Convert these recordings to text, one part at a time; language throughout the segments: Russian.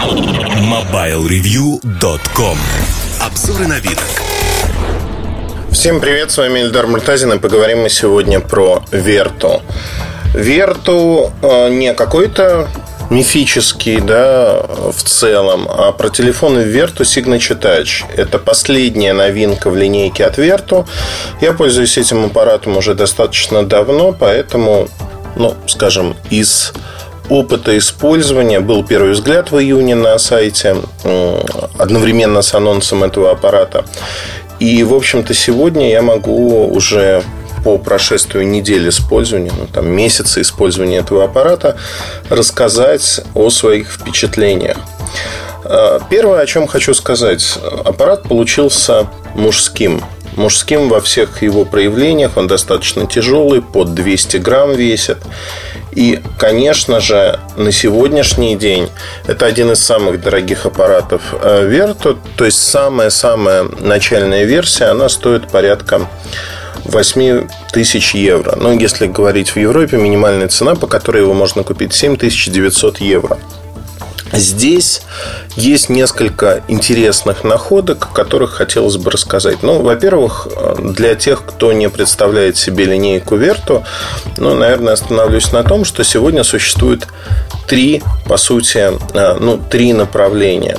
MobileReview.com Обзоры на вид. Всем привет, с вами Эльдар Муртазин, и поговорим мы сегодня про Верту. Верту э, не какой-то мифический, да, в целом, а про телефоны Vertu Signature Touch. Это последняя новинка в линейке от Vertu. Я пользуюсь этим аппаратом уже достаточно давно, поэтому, ну, скажем, из опыта использования был первый взгляд в июне на сайте одновременно с анонсом этого аппарата. И, в общем-то, сегодня я могу уже по прошествию недели использования, ну, там, месяца использования этого аппарата, рассказать о своих впечатлениях. А, первое, о чем хочу сказать. Аппарат получился мужским. Мужским во всех его проявлениях. Он достаточно тяжелый, под 200 грамм весит. И, конечно же, на сегодняшний день это один из самых дорогих аппаратов Vertu. То есть самая-самая начальная версия, она стоит порядка 8 тысяч евро. Но если говорить в Европе, минимальная цена, по которой его можно купить, 7900 евро. Здесь есть несколько интересных находок, о которых хотелось бы рассказать. Ну, во-первых, для тех, кто не представляет себе линейку Верту, ну, наверное, остановлюсь на том, что сегодня существует три, по сути, э, ну, три направления.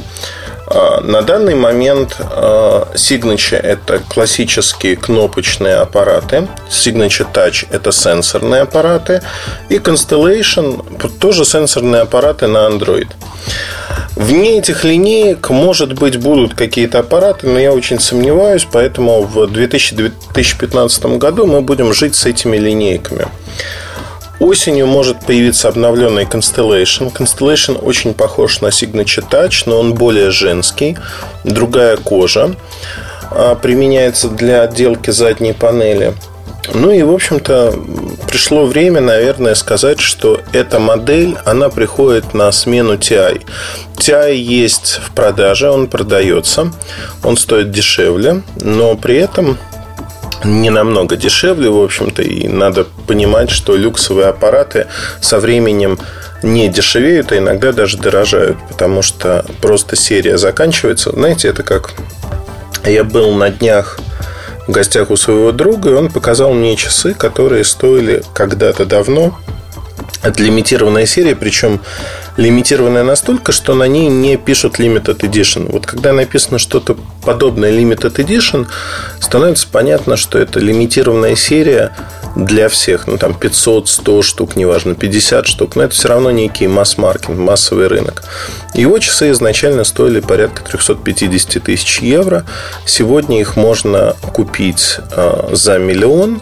Э, на данный момент э, Signature – это классические кнопочные аппараты, Signature Touch – это сенсорные аппараты, и Constellation – тоже сенсорные аппараты на Android. Вне этих линеек, может быть, будут какие-то аппараты, но я очень сомневаюсь, поэтому в 2015 году мы будем жить с этими линейками. Осенью может появиться обновленный Constellation. Constellation очень похож на Signature Touch, но он более женский, другая кожа. А, применяется для отделки задней панели. Ну и, в общем-то, пришло время, наверное, сказать, что эта модель, она приходит на смену TI. TI есть в продаже, он продается, он стоит дешевле, но при этом не намного дешевле, в общем-то, и надо понимать, что люксовые аппараты со временем не дешевеют, а иногда даже дорожают, потому что просто серия заканчивается. Знаете, это как я был на днях в гостях у своего друга, и он показал мне часы, которые стоили когда-то давно. Это лимитированная серия, причем лимитированная настолько, что на ней не пишут Limited Edition. Вот когда написано что-то подобное Limited Edition, становится понятно, что это лимитированная серия для всех. Ну, там 500, 100 штук, неважно, 50 штук. Но это все равно некий масс-маркет, массовый рынок. Его часы изначально стоили порядка 350 тысяч евро. Сегодня их можно купить э, за миллион.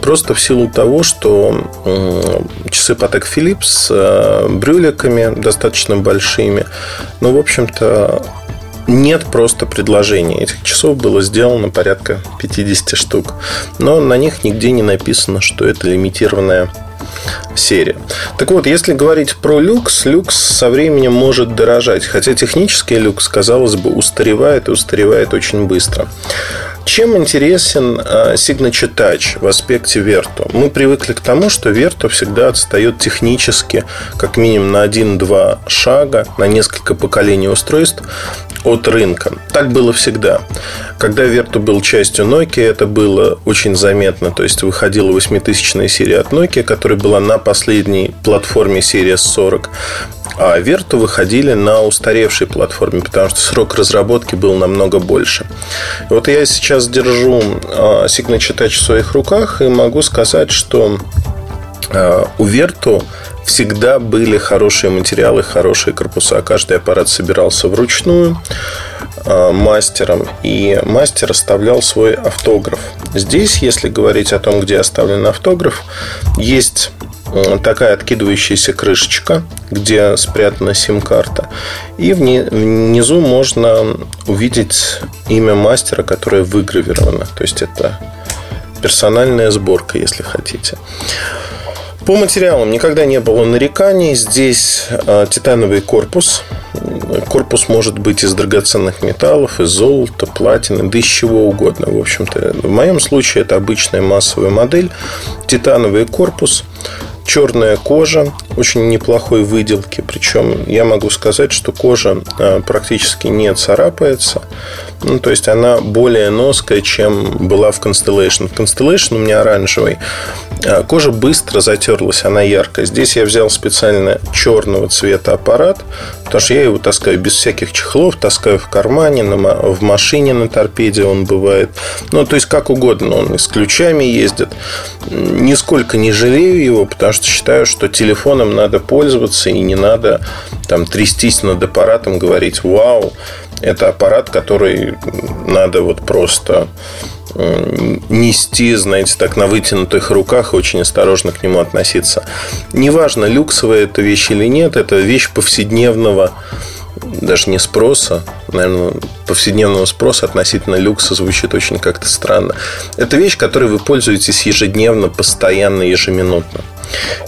Просто в силу того, что часы Patek Philippe с э, брюликами достаточно большими. Ну, в общем-то, нет просто предложения. Этих часов было сделано порядка 50 штук. Но на них нигде не написано, что это лимитированная серия. Так вот, если говорить про люкс, люкс со временем может дорожать. Хотя технический люкс, казалось бы, устаревает и устаревает очень быстро. Чем интересен а, Signature Touch в аспекте Vertu? Мы привыкли к тому, что Vertu всегда отстает технически как минимум на 1-2 шага, на несколько поколений устройств от рынка. Так было всегда. Когда Vertu был частью Nokia, это было очень заметно. То есть выходила 8000 серия от Nokia, которая была на последней платформе Series 40. А Vertu выходили на устаревшей платформе, потому что срок разработки был намного больше. Вот я сейчас держу а, Signature Touch в своих руках и могу сказать, что а, у Vertu всегда были хорошие материалы, хорошие корпуса. Каждый аппарат собирался вручную а, мастером, и мастер оставлял свой автограф. Здесь, если говорить о том, где оставлен автограф, есть такая откидывающаяся крышечка, где спрятана сим-карта. И внизу можно увидеть имя мастера, которое выгравировано. То есть это персональная сборка, если хотите. По материалам никогда не было нареканий. Здесь э, титановый корпус. Корпус может быть из драгоценных металлов, из золота, платины, да из чего угодно. В общем-то, в моем случае это обычная массовая модель. Титановый корпус. Черная кожа, очень неплохой выделки. Причем я могу сказать, что кожа а, практически не царапается. Ну, то есть она более ноская, чем была в Constellation. В Constellation у меня оранжевый. А, кожа быстро затерлась, она яркая. Здесь я взял специально черного цвета аппарат, потому что я его таскаю без всяких чехлов, таскаю в кармане, в машине на торпеде он бывает. Ну, то есть как угодно. Он и с ключами ездит. Нисколько не жалею его, потому что считаю, что телефоном надо пользоваться и не надо там трястись над аппаратом, говорить «Вау, это аппарат, который надо вот просто нести, знаете, так на вытянутых руках, очень осторожно к нему относиться. Неважно, люксовая это вещь или нет, это вещь повседневного даже не спроса, наверное, повседневного спроса относительно люкса звучит очень как-то странно. Это вещь, которой вы пользуетесь ежедневно, постоянно, ежеминутно.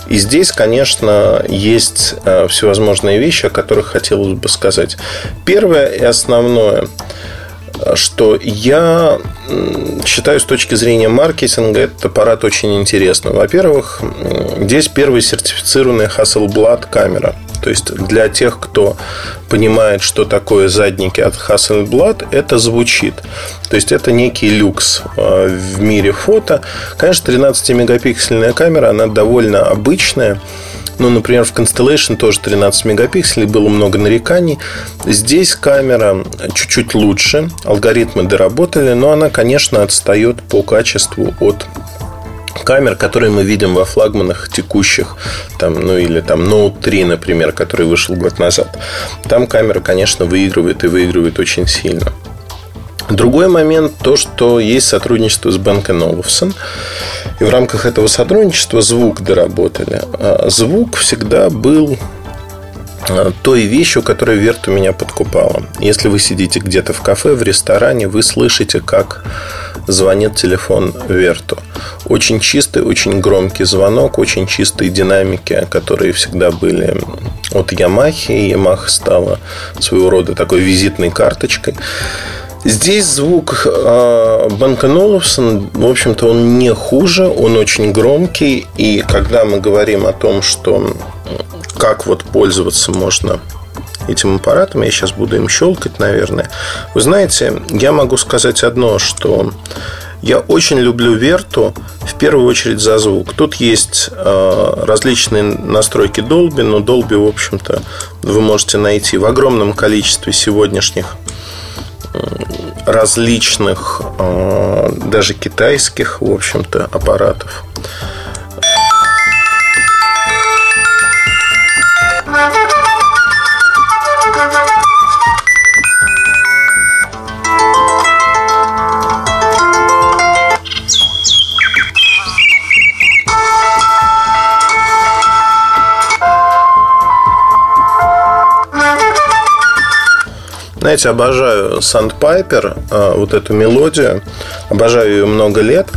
И здесь, конечно, есть э, всевозможные вещи, о которых хотелось бы сказать. Первое и основное – что я считаю с точки зрения маркетинга этот аппарат очень интересным. Во-первых, здесь первый сертифицированный Hasselblad камера. То есть для тех, кто понимает, что такое задники от Hasselblad, это звучит. То есть это некий люкс э, в мире фото. Конечно, 13-мегапиксельная камера, она довольно обычная. Ну, например, в Constellation тоже 13 мегапикселей, было много нареканий. Здесь камера чуть-чуть лучше, алгоритмы доработали, но она, конечно, отстает по качеству от камер, которые мы видим во флагманах текущих, там, ну или там Note 3, например, который вышел год назад. Там камера, конечно, выигрывает и выигрывает очень сильно. Другой момент то, что есть сотрудничество с Бенк Olufsen. И в рамках этого сотрудничества звук доработали. А звук всегда был той вещью, которая Верту меня подкупала. Если вы сидите где-то в кафе, в ресторане, вы слышите, как звонит телефон Верту. Очень чистый, очень громкий звонок, очень чистые динамики, которые всегда были от Ямахи. Ямаха стала своего рода такой визитной карточкой. Здесь звук э, Олufsen, в общем-то, он не хуже, он очень громкий. И когда мы говорим о том, что как вот пользоваться можно этим аппаратом, я сейчас буду им щелкать, наверное. Вы знаете, я могу сказать одно, что я очень люблю Верту в первую очередь за звук. Тут есть э, различные настройки Dolby, но Dolby, в общем-то, вы можете найти в огромном количестве сегодняшних различных, э, даже китайских, в общем-то, аппаратов. Знаете, обожаю Sandpiper, а, вот эту мелодию. Обожаю ее много лет.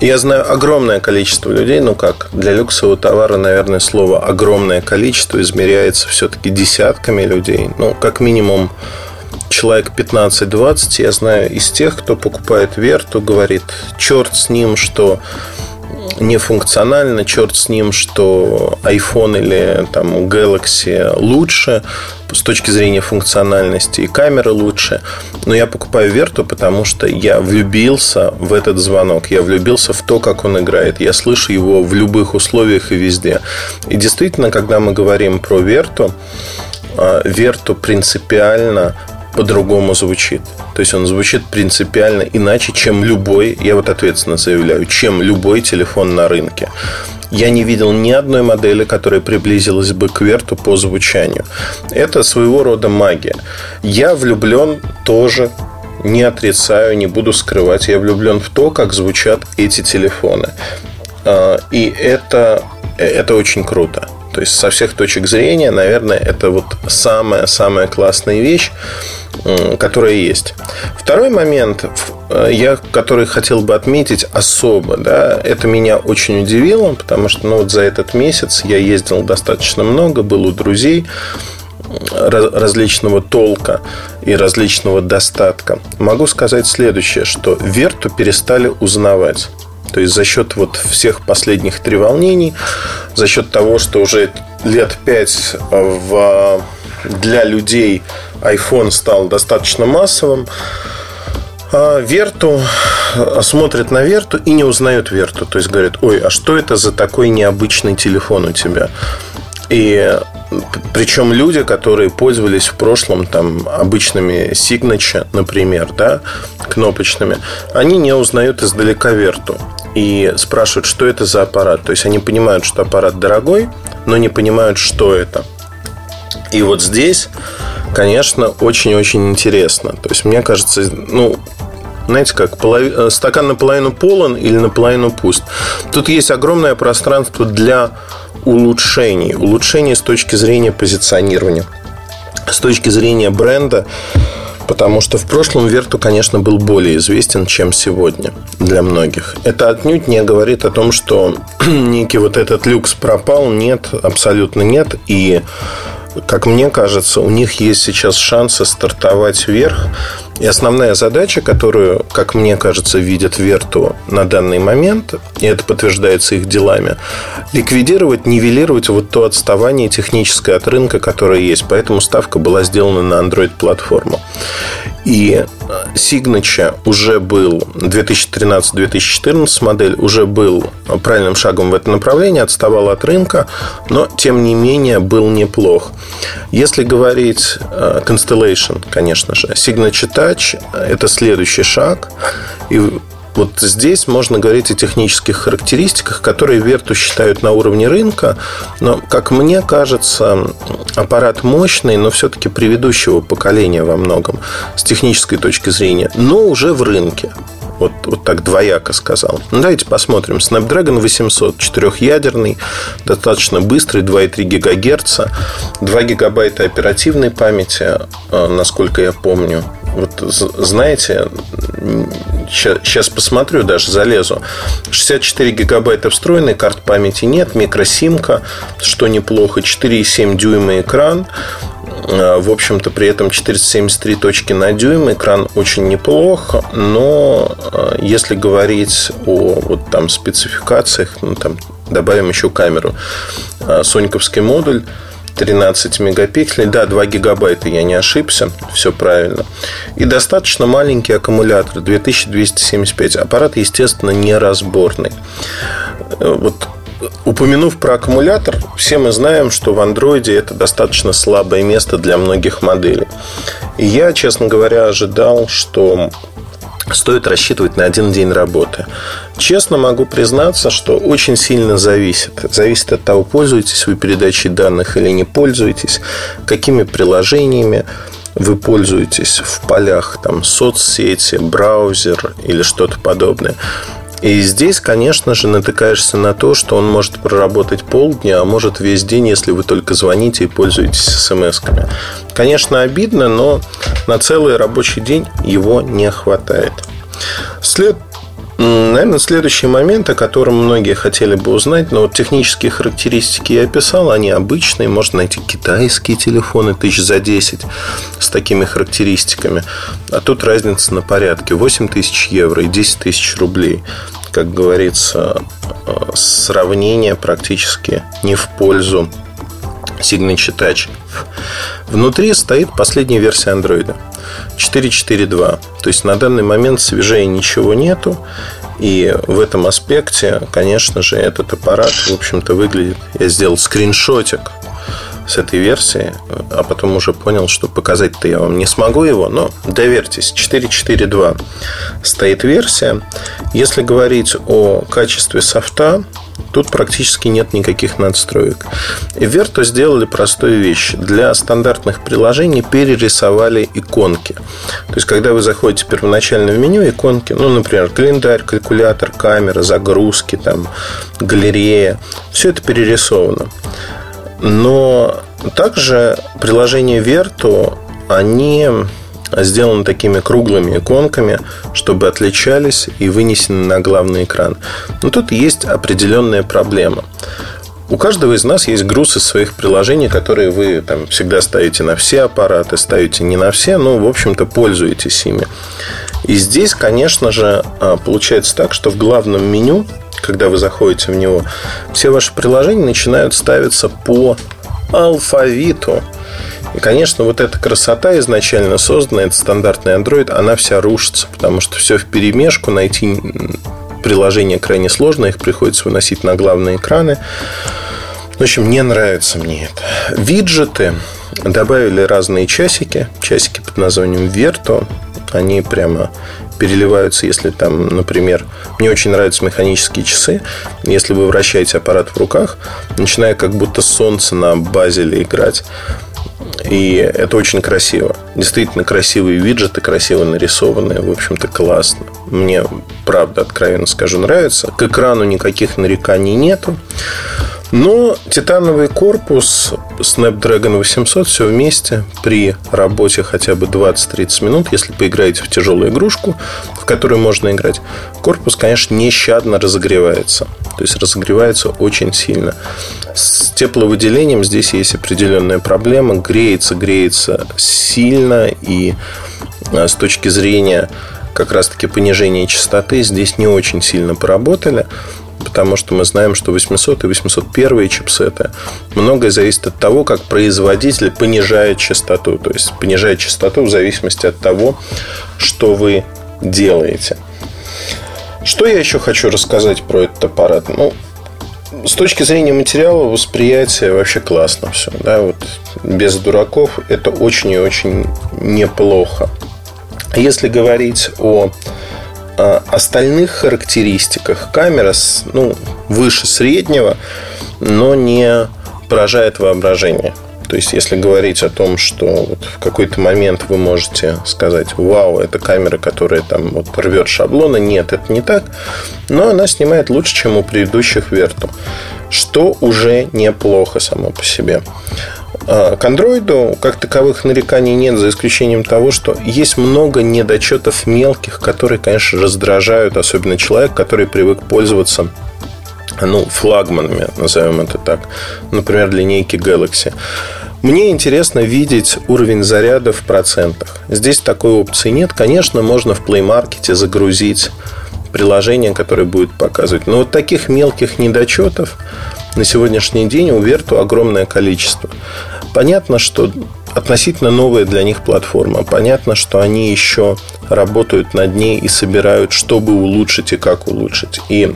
Я знаю огромное количество людей, ну как, для люксового товара, наверное, слово огромное количество измеряется все-таки десятками людей. Ну, как минимум, человек 15-20 я знаю из тех, кто покупает Верту, говорит, черт с ним, что не функционально, черт с ним, что iPhone или там Galaxy лучше с точки зрения функциональности, и камера лучше. Но я покупаю Верту, потому что я влюбился в этот звонок. Я влюбился в то, как он играет. Я слышу его в любых условиях и везде. И действительно, когда мы говорим про Верту, а, Верту принципиально по-другому звучит. То есть он звучит принципиально иначе, чем любой, я вот ответственно заявляю, чем любой телефон на рынке. Я не видел ни одной модели, которая приблизилась бы к Верту по звучанию. Это своего рода магия. Я влюблен тоже не отрицаю, не буду скрывать. Я влюблен в то, как звучат эти телефоны. А, и это, это очень круто. То есть со всех точек зрения, наверное, это вот самая-самая классная вещь, которая есть. Второй момент, э, я, который хотел бы отметить особо, да, это меня очень удивило, потому что ну, вот за этот месяц я ездил достаточно много, был у друзей различного толка и различного достатка. Могу сказать следующее, что Верту перестали узнавать. То есть за счет вот всех последних треволнений, за счет того, что уже лет пять в, для людей iPhone стал достаточно массовым, а Верту смотрят на Верту и не узнают Верту. То есть говорят, ой, а что это за такой необычный телефон у тебя? И причем люди, которые пользовались в прошлом там обычными Signature, например, да, кнопочными, они не узнают издалека Верту и спрашивают, что это за аппарат. То есть они понимают, что аппарат дорогой, но не понимают, что это. И вот здесь, конечно, очень-очень интересно. То есть, мне кажется, ну, знаете, как полов... Э, стакан наполовину полон или наполовину пуст. Тут есть огромное пространство для улучшений. Улучшений с точки зрения позиционирования, с точки зрения бренда, потому что в прошлом Верту, конечно, был более известен, чем сегодня для многих. Это отнюдь не говорит о том, что некий вот этот люкс пропал. Нет, абсолютно нет. И как мне кажется, у них есть сейчас шансы стартовать вверх. И основная задача, которую, как мне кажется, видят Верту на данный момент, и это подтверждается их делами, ликвидировать, нивелировать вот то отставание техническое от рынка, которое есть. Поэтому ставка была сделана на Android-платформу. И Signature уже был 2013-2014 модель, уже был правильным шагом в это направление, отставал от рынка, но тем не менее был неплох. Если говорить э, Constellation, конечно же, Signature Touch – это следующий шаг. И вот здесь можно говорить о технических характеристиках, которые Верту считают на уровне рынка. Но, как мне кажется, аппарат мощный, но все-таки предыдущего поколения во многом с технической точки зрения, но уже в рынке. Вот, вот так двояко сказал. Ну, давайте посмотрим. Snapdragon 800, четырехъядерный, достаточно быстрый, 2,3 ГГц, 2 гигабайта оперативной памяти, э, насколько я помню. Вот знаете, сейчас посмотрю, даже залезу. 64 гигабайта встроенной, карт памяти нет, микросимка, что неплохо, 4,7 дюйма экран, а, в общем-то, при этом 473 точки на дюйм. Экран очень неплох, но а, если говорить о вот там спецификациях, ну, там добавим еще камеру. А, соньковский модуль 13 мегапикселей. Да, 2 гигабайта, я не ошибся. Все правильно. И достаточно маленький аккумулятор. 2275. Аппарат, естественно, неразборный. Вот Упомянув про аккумулятор, все мы знаем, что в андроиде это достаточно слабое место для многих моделей. И я, честно говоря, ожидал, что стоит рассчитывать на один день работы. Честно могу признаться, что очень сильно зависит. Зависит от того, пользуетесь вы передачей данных или не пользуетесь, какими приложениями вы пользуетесь в полях там, соцсети, браузер или что-то подобное. И здесь, конечно же, натыкаешься на то, что он может проработать полдня, а может весь день, если вы только звоните и пользуетесь смс-ками. Конечно, обидно, но на целый рабочий день его не хватает. След... Наверное, следующий момент, о котором многие хотели бы узнать, но вот технические характеристики я описал, они обычные, можно найти китайские телефоны тысяч за 10 с такими характеристиками, а тут разница на порядке 8 тысяч евро и 10 тысяч рублей. Как говорится, э, сравнение практически не в пользу Signature Touch. Внутри стоит последняя версия Android 4.4.2. То есть на данный момент свежее ничего нету. И в этом аспекте, конечно же, этот аппарат, в общем-то, выглядит... Я сделал скриншотик с этой версии, а потом уже понял, что показать-то я вам не смогу его, но доверьтесь, 4.4.2 стоит версия. Если говорить о качестве софта, Тут практически нет никаких надстроек. И Verto сделали простую вещь. Для стандартных приложений перерисовали иконки. То есть, когда вы заходите первоначально в меню, иконки, ну, например, календарь, калькулятор, камера, загрузки, там, галерея, все это перерисовано. Но также приложение Verto, они сделаны такими круглыми иконками, чтобы отличались и вынесены на главный экран. Но тут есть определенная проблема. У каждого из нас есть груз из своих приложений, которые вы там всегда ставите на все аппараты, ставите не на все, но, в общем-то, пользуетесь ими. И здесь, конечно же, а, получается так, что в главном меню, когда вы заходите в него, все ваши приложения начинают ставиться по алфавиту. И, конечно, вот эта красота изначально созданная, это стандартный Android, она вся рушится, потому что все в перемешку, найти приложение крайне сложно, их приходится выносить на главные экраны. В общем, не нравится мне это. Виджеты добавили разные часики, часики под названием Verto. Они прямо переливаются, если там, например, мне очень нравятся механические часы. Если вы вращаете аппарат в руках, начинает как будто солнце на базеле играть. И это очень красиво. Действительно красивые виджеты, красиво нарисованные. В общем-то, классно. Мне, правда, откровенно скажу, нравится. К экрану никаких нареканий нету. Но титановый корпус Snapdragon 800 все вместе при работе хотя бы 20-30 минут, если поиграете в тяжелую игрушку, в которую можно играть, корпус, конечно, нещадно разогревается. То есть разогревается очень сильно. С тепловыделением здесь есть определенная проблема. Греется, греется сильно. И а, с точки зрения как раз-таки понижения частоты здесь не очень сильно поработали потому что мы знаем, что 800 и 801 чипсеты многое зависит от того, как производитель понижает частоту, то есть понижает частоту в зависимости от того, что вы делаете. Что я еще хочу рассказать про этот аппарат? Ну, с точки зрения материала восприятия вообще классно все. Да? Вот без дураков это очень и очень неплохо. Если говорить о остальных характеристиках камера ну, выше среднего, но не поражает воображение. То есть, если говорить о том, что вот в какой-то момент вы можете сказать, вау, это камера, которая там вот рвет шаблоны, нет, это не так, но она снимает лучше, чем у предыдущих Верту, что уже неплохо само по себе. А, к андроиду как таковых нареканий нет, за исключением того, что есть много недочетов мелких, которые, конечно, раздражают, особенно человек, который привык пользоваться ну, флагманами, назовем это так. Например, линейки Galaxy. Мне интересно видеть уровень заряда в процентах. Здесь такой опции нет. Конечно, можно в Play Market загрузить приложение, которое будет показывать. Но вот таких мелких недочетов на сегодняшний день у Верту огромное количество. Понятно, что относительно новая для них платформа. Понятно, что они еще работают над ней и собирают, чтобы улучшить и как улучшить. И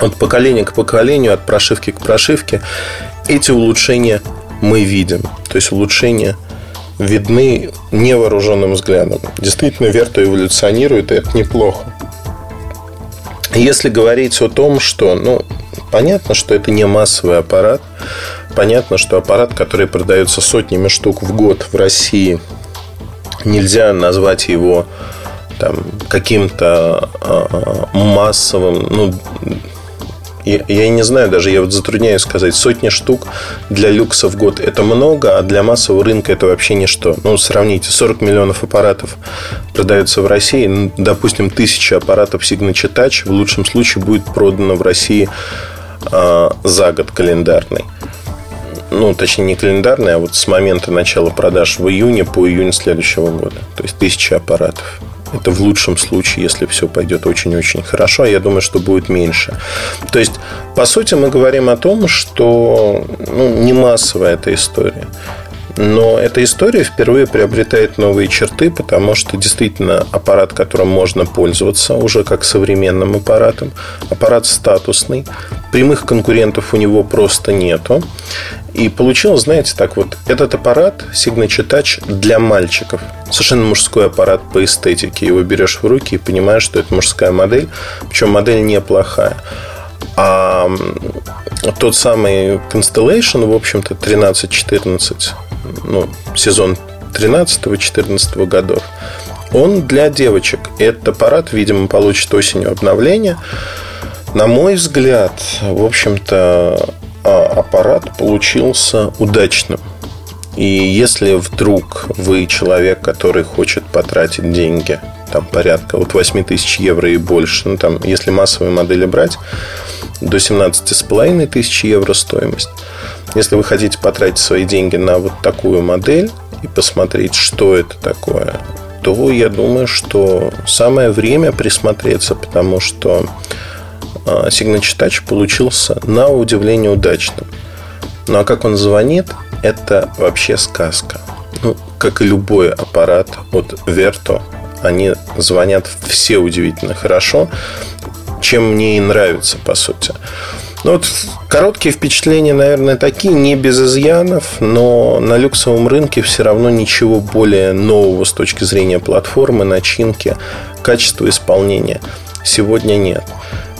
от поколения к поколению, от прошивки к прошивке эти улучшения мы видим. То есть улучшения видны невооруженным взглядом. Действительно, Верто эволюционирует, и это неплохо. Если говорить о том, что, ну, понятно, что это не массовый аппарат, понятно, что аппарат, который продается сотнями штук в год в России, нельзя назвать его там, каким-то э, массовым, ну, я, я не знаю даже, я вот затрудняюсь сказать, сотни штук для люкса в год это много, а для массового рынка это вообще ничто. Ну, сравните, 40 миллионов аппаратов продается в России, ну, допустим, тысяча аппаратов Signature Touch в лучшем случае будет продано в России э, за год календарный ну, точнее, не календарный, а вот с момента начала продаж в июне по июнь следующего года. То есть тысяча аппаратов. Это в лучшем случае, если все пойдет очень-очень хорошо. Я думаю, что будет меньше. То есть, по сути, мы говорим о том, что ну, не массовая эта история. Но эта история впервые приобретает новые черты, потому что действительно аппарат, которым можно пользоваться уже как современным аппаратом, аппарат статусный, прямых конкурентов у него просто нету. И получилось, знаете, так вот, этот аппарат Signature Touch для мальчиков. Совершенно мужской аппарат по эстетике. Его берешь в руки и понимаешь, что это мужская модель. Причем модель неплохая. А тот самый Constellation, в общем-то, 13-14, ну, сезон 13-14 годов, он для девочек. Этот аппарат, видимо, получит осенью обновление. На мой взгляд, в общем-то, а аппарат получился удачным. И если вдруг вы человек, который хочет потратить деньги, там порядка вот 8 тысяч евро и больше, ну там, если массовые модели брать, до 17,5 тысяч евро стоимость. Если вы хотите потратить свои деньги на вот такую модель и посмотреть, что это такое, то я думаю, что самое время присмотреться, потому что сигночитач получился на удивление удачным. Ну а как он звонит, это вообще сказка. Ну, как и любой аппарат от Verto, они звонят все удивительно хорошо, чем мне и нравится, по сути. Ну, вот короткие впечатления, наверное, такие, не без изъянов, но на люксовом рынке все равно ничего более нового с точки зрения платформы, начинки, качества исполнения сегодня нет.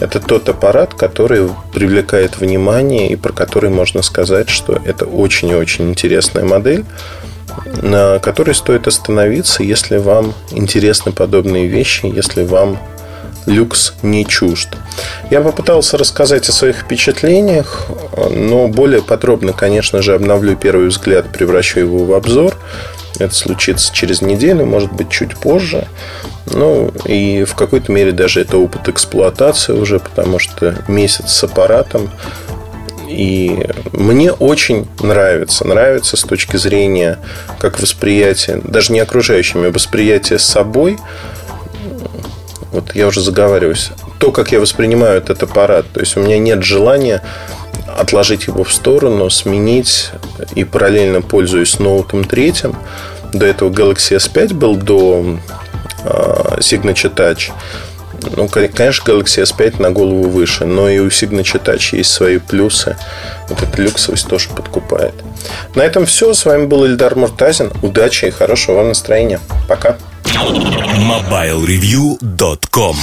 Это тот аппарат, который привлекает внимание и про который можно сказать, что это очень и очень интересная модель, на которой стоит остановиться, если вам интересны подобные вещи, если вам люкс не чужд. Я попытался рассказать о своих впечатлениях, но более подробно, конечно же, обновлю первый взгляд, превращу его в обзор. Это случится через неделю, может быть, чуть позже. Ну, и в какой-то мере даже это опыт эксплуатации уже, потому что месяц с аппаратом. И мне очень нравится. Нравится с точки зрения как восприятия, даже не окружающими, а восприятия собой. Вот я уже заговариваюсь. То, как я воспринимаю этот аппарат. То есть у меня нет желания отложить его в сторону, сменить и параллельно пользуюсь ноутом третьим. До этого Galaxy S5 был до а, Signature Touch. Ну, конечно, Galaxy S5 на голову выше, но и у Signature Touch есть свои плюсы. Вот эта люксовость тоже подкупает. На этом все. С вами был Ильдар Муртазин. Удачи и хорошего вам настроения. Пока. MobileReview.com